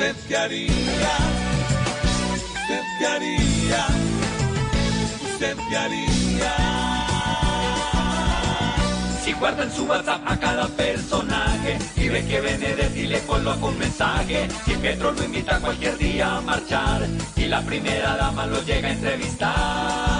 ¿Usted qué haría? ¿Usted qué haría? ¿Usted qué haría? Si guarda en su WhatsApp a cada personaje y ve que Benedetti y le coloca un mensaje, si Petro lo invita cualquier día a marchar y la primera dama lo llega a entrevistar.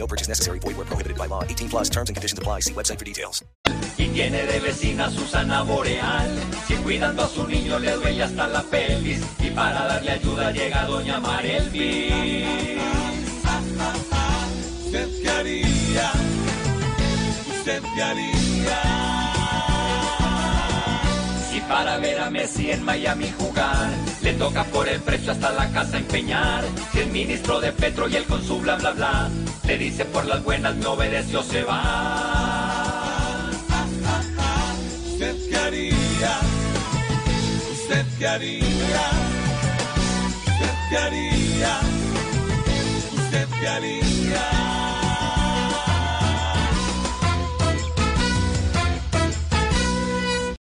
No purchase necessary. Void where prohibited by law. 18 plus terms and conditions apply. See website for details. Y tiene de vecina Susana Boreal. Si cuidando a su niño le duele hasta la pelvis. Y para darle ayuda llega doña Marelvis. ¿Usted qué haría? ¿Usted qué haría? Para ver a Messi en Miami jugar, le toca por el precio hasta la casa empeñar. Si el ministro de Petro y él con su bla bla bla, le dice por las buenas me obedeció se va. ¿Usted qué haría? ¿Usted qué haría? ¿Usted qué haría? ¿Usted qué haría?